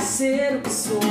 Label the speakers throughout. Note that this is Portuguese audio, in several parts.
Speaker 1: ser o que sou.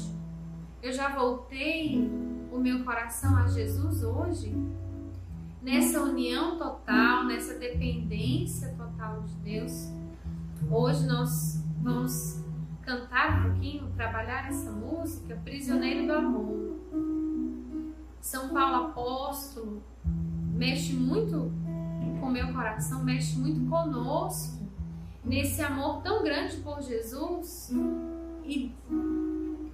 Speaker 2: Hoje? Eu já voltei o meu coração a Jesus hoje? Nessa união total, nessa dependência total de Deus. Hoje nós vamos cantar um pouquinho, trabalhar essa música, Prisioneiro do Amor. São Paulo apóstolo mexe muito com o meu coração, mexe muito conosco nesse amor tão grande por Jesus e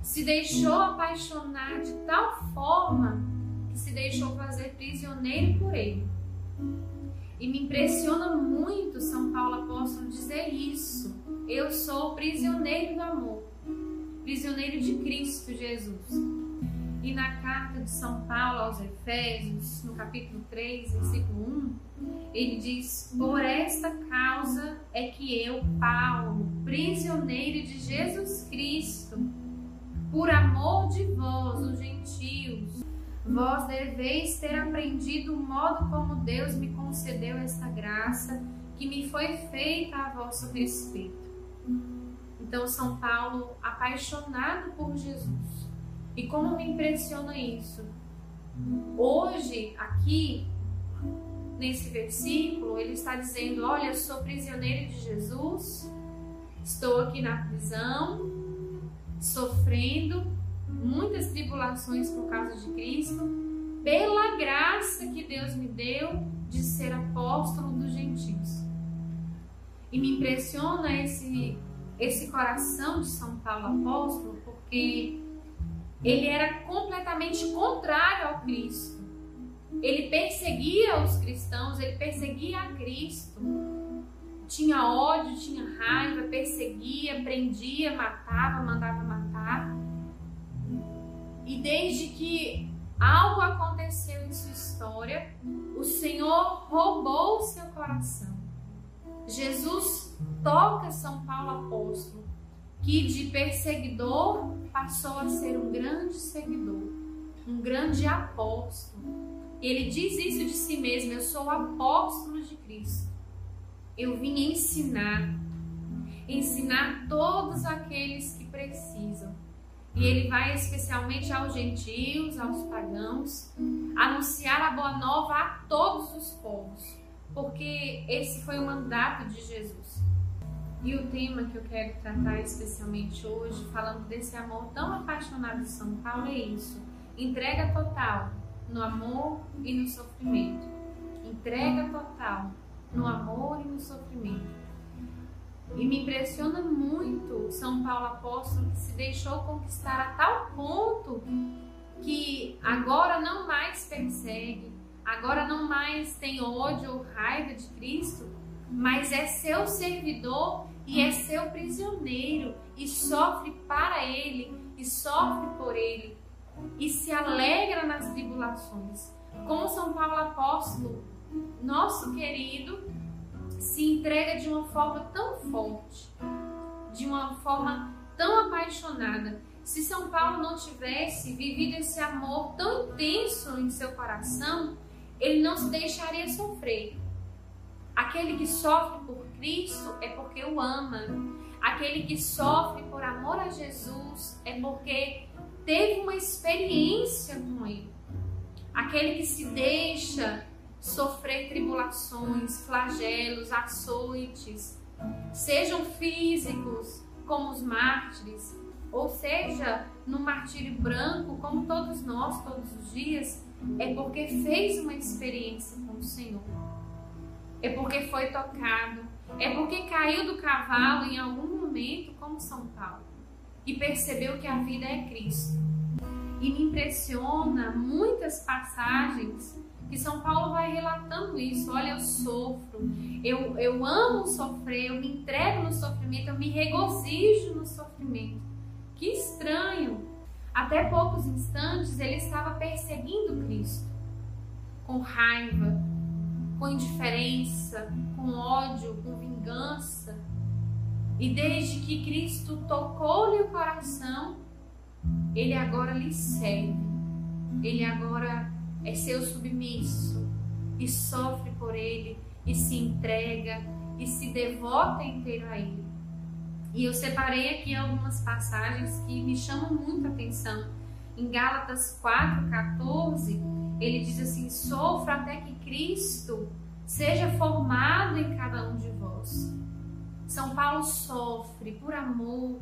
Speaker 2: se deixou apaixonar de tal forma que se deixou fazer prisioneiro por ele. E me impressiona muito São Paulo apóstolo dizer isso. Eu sou prisioneiro do amor, prisioneiro de Cristo Jesus. E na carta de São Paulo aos Efésios, no capítulo 3, versículo 1, ele diz: Por esta causa é que eu, Paulo, prisioneiro de Jesus Cristo, por amor de vós, os gentios, vós deveis ter aprendido o modo como Deus me concedeu esta graça que me foi feita a vosso respeito. Então, São Paulo, apaixonado por Jesus. E como me impressiona isso? Hoje, aqui, nesse versículo, ele está dizendo: Olha, eu sou prisioneiro de Jesus, estou aqui na prisão, sofrendo muitas tribulações por causa de Cristo, pela graça que Deus me deu de ser apóstolo dos gentios. E me impressiona esse, esse coração de São Paulo apóstolo, porque ele era completamente contrário ao Cristo. Ele perseguia os cristãos, ele perseguia a Cristo. Tinha ódio, tinha raiva, perseguia, prendia, matava, mandava matar. E desde que algo aconteceu em sua história, o Senhor roubou o seu coração. Jesus toca São Paulo apóstolo, que de perseguidor passou a ser um grande seguidor, um grande apóstolo. Ele diz isso de si mesmo: Eu sou o apóstolo de Cristo. Eu vim ensinar, ensinar todos aqueles que precisam. E ele vai especialmente aos gentios, aos pagãos, anunciar a boa nova a todos os povos, porque esse foi o mandato de Jesus. E o tema que eu quero tratar especialmente hoje, falando desse amor tão apaixonado de São Paulo, é isso: entrega total no amor e no sofrimento. Entrega total no amor e no sofrimento. E me impressiona muito São Paulo apóstolo que se deixou conquistar a tal ponto que agora não mais persegue, agora não mais tem ódio ou raiva de Cristo, mas é seu servidor e é seu prisioneiro e sofre para ele e sofre por ele e se alegra nas tribulações. Como São Paulo apóstolo, nosso querido, se entrega de uma forma tão forte, de uma forma tão apaixonada. Se São Paulo não tivesse vivido esse amor tão intenso em seu coração, ele não se deixaria sofrer. Aquele que sofre por Cristo é porque o ama. Aquele que sofre por amor a Jesus é porque teve uma experiência com Ele. Aquele que se deixa tribulações, flagelos, açoites, sejam físicos, como os mártires, ou seja, no martírio branco, como todos nós, todos os dias, é porque fez uma experiência com o Senhor. É porque foi tocado, é porque caiu do cavalo em algum momento, como São Paulo, e percebeu que a vida é Cristo. E me impressiona muitas passagens que São Paulo vai relatando isso. Olha, eu sofro, eu, eu amo sofrer, eu me entrego no sofrimento, eu me regozijo no sofrimento. Que estranho! Até poucos instantes ele estava perseguindo Cristo, com raiva, com indiferença, com ódio, com vingança. E desde que Cristo tocou-lhe o coração, ele agora lhe serve. Ele agora é seu submisso e sofre por ele e se entrega e se devota inteiro a ele. E eu separei aqui algumas passagens que me chamam muita atenção. Em Gálatas 4:14, ele diz assim: "Sofra até que Cristo seja formado em cada um de vós". São Paulo sofre por amor,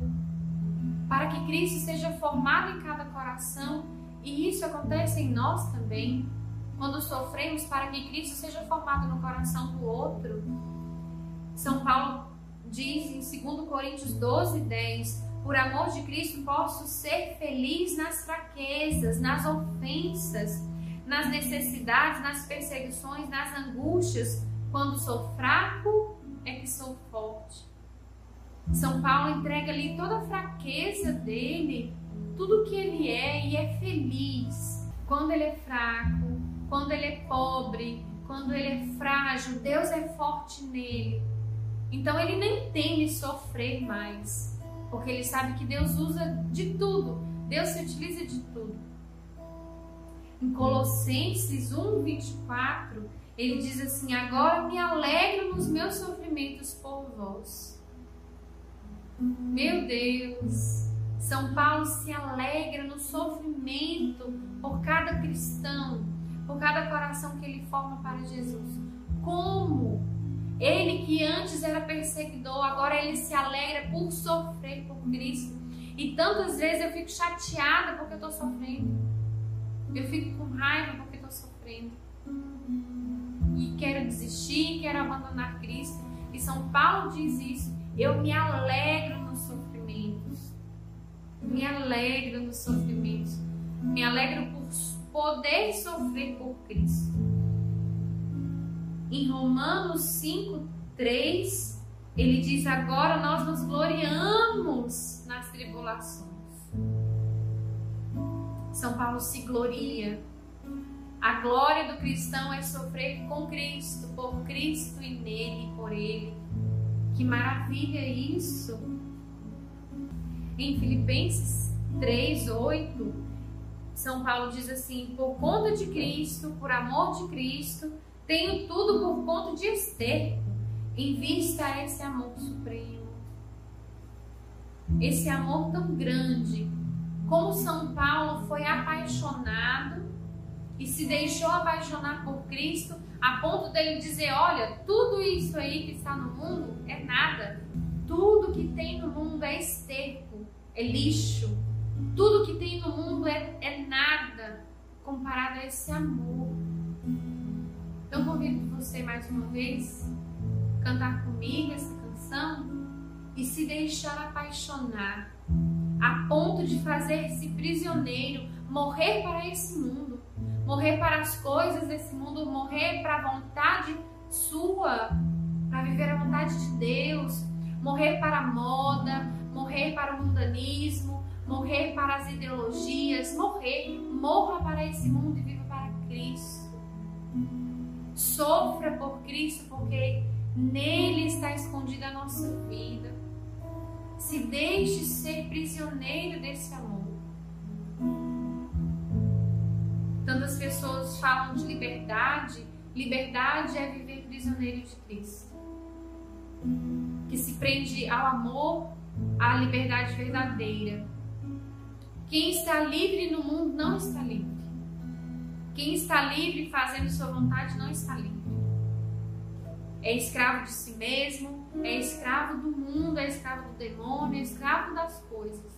Speaker 2: para que Cristo seja formado em cada coração e isso acontece em nós também, quando sofremos para que Cristo seja formado no coração do outro. São Paulo diz em 2 Coríntios 12, 10: Por amor de Cristo posso ser feliz nas fraquezas, nas ofensas, nas necessidades, nas perseguições, nas angústias. Quando sou fraco, é que sou forte. São Paulo entrega ali toda a fraqueza dele tudo que ele é e é feliz. Quando ele é fraco, quando ele é pobre, quando ele é frágil, Deus é forte nele. Então ele nem teme sofrer mais, porque ele sabe que Deus usa de tudo, Deus se utiliza de tudo. Em Colossenses 1, 24, ele diz assim: Agora me alegro nos meus sofrimentos por vós. Meu Deus, são Paulo se alegra no sofrimento por cada cristão, por cada coração que ele forma para Jesus. Como? Ele que antes era perseguidor, agora ele se alegra por sofrer por Cristo. E tantas vezes eu fico chateada porque eu estou sofrendo. Eu fico com raiva porque estou sofrendo. E quero desistir, quero abandonar Cristo. E São Paulo diz isso. Eu me alegro no sofrimento me alegro no sofrimento, me alegro por poder sofrer por Cristo. Em Romanos 5, 3, ele diz: Agora nós nos gloriamos nas tribulações. São Paulo se gloria. A glória do cristão é sofrer com Cristo, por Cristo e nele, por Ele. Que maravilha isso! Em Filipenses 3, 8, São Paulo diz assim: Por conta de Cristo, por amor de Cristo, tenho tudo por conta de Esther, em vista a esse amor supremo. Esse amor tão grande como São Paulo foi apaixonado e se deixou apaixonar por Cristo a ponto dele dizer: Olha, tudo isso aí que está no mundo é nada. Tudo que tem no mundo é esterco, é lixo. Tudo que tem no mundo é, é nada comparado a esse amor. Então convido você mais uma vez cantar comigo essa canção e se deixar apaixonar a ponto de fazer-se prisioneiro, morrer para esse mundo, morrer para as coisas desse mundo, morrer para a vontade sua, para viver a vontade de Deus, morrer para a moda, morrer para o mundanismo, morrer para as ideologias, morrer, morra para esse mundo e viva para Cristo. Sofra por Cristo, porque nele está escondida a nossa vida. Se deixe ser prisioneiro desse amor. Tantas pessoas falam de liberdade. Liberdade é viver prisioneiro de Cristo. Que se prende ao amor, à liberdade verdadeira. Quem está livre no mundo não está livre. Quem está livre fazendo sua vontade não está livre. É escravo de si mesmo, é escravo do mundo, é escravo do demônio, é escravo das coisas.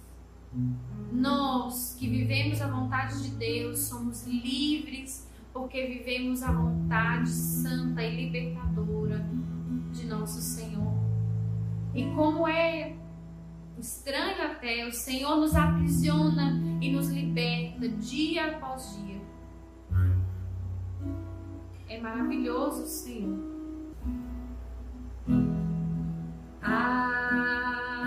Speaker 2: Nós que vivemos a vontade de Deus somos livres porque vivemos a vontade santa e libertadora de nosso Senhor. E como é estranho até, o Senhor nos aprisiona e nos liberta dia após dia. É maravilhoso, Senhor. Ah,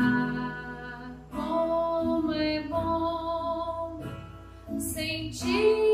Speaker 2: como é bom sentir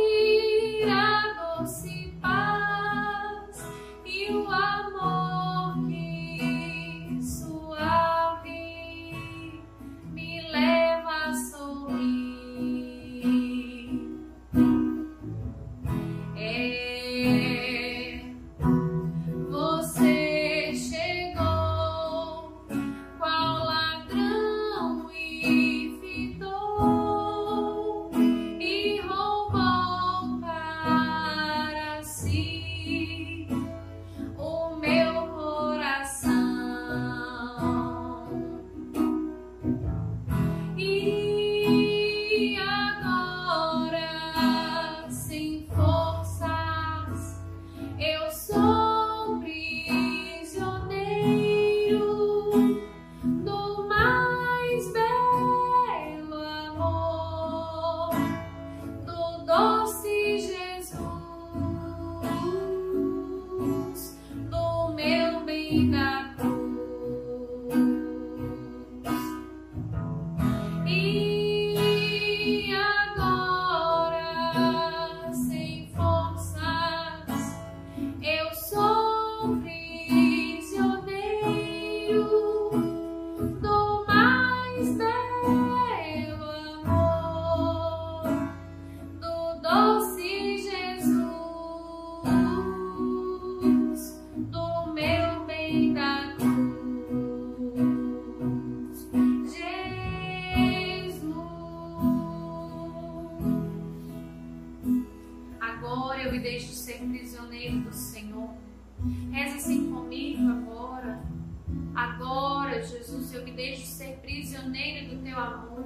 Speaker 2: eu me deixo ser prisioneiro do teu amor.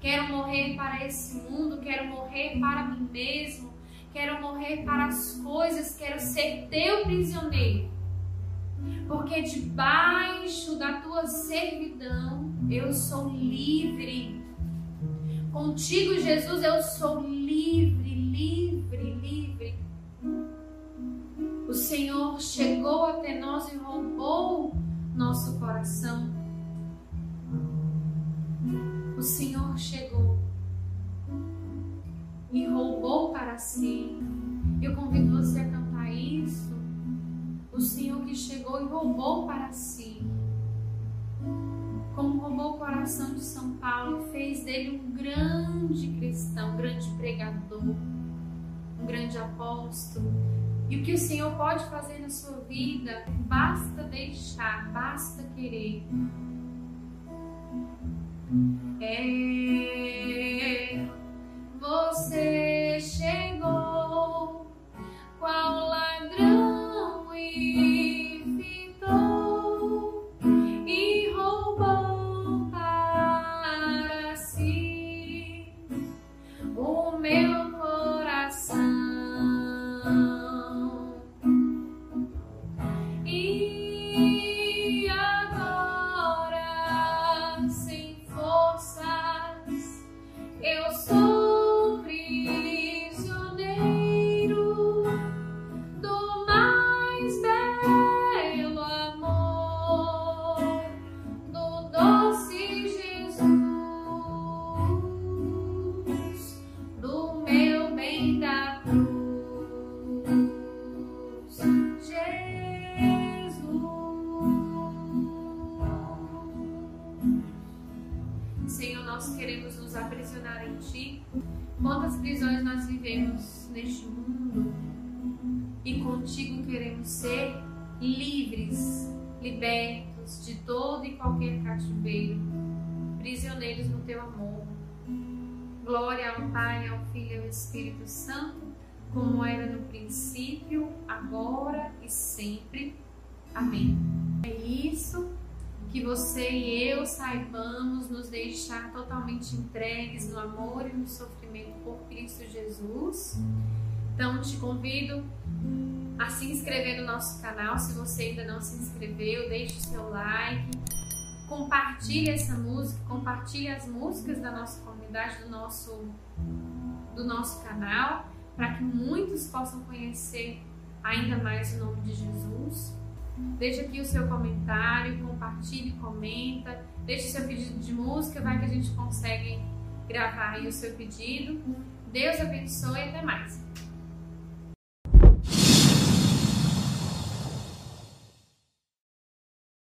Speaker 2: Quero morrer para esse mundo, quero morrer para mim mesmo, quero morrer para as coisas, quero ser teu prisioneiro. Porque debaixo da tua servidão eu sou livre. Contigo, Jesus, eu sou livre, livre, livre. O Senhor chegou até nós e roubou nosso coração. O Senhor chegou e roubou para si. Eu convido você a cantar isso. O Senhor que chegou e roubou para si. Como roubou o coração de São Paulo e fez dele um grande cristão, um grande pregador, um grande apóstolo. E o que o Senhor pode fazer na sua vida, basta deixar, basta querer. É contigo queremos ser livres, libertos de todo e qualquer cativeiro, prisioneiros no Teu amor. Glória ao Pai, ao Filho e ao Espírito Santo, como era no princípio, agora e sempre. Amém. É isso que você e eu saibamos nos deixar totalmente entregues no amor e no sofrimento por Cristo Jesus. Então te convido a se inscrever no nosso canal, se você ainda não se inscreveu, deixe o seu like, compartilhe essa música, compartilhe as músicas da nossa comunidade, do nosso, do nosso canal, para que muitos possam conhecer ainda mais o nome de Jesus. Deixe aqui o seu comentário, compartilhe, comenta, deixe seu pedido de música, vai que a gente consegue gravar aí o seu pedido. Deus abençoe e até mais.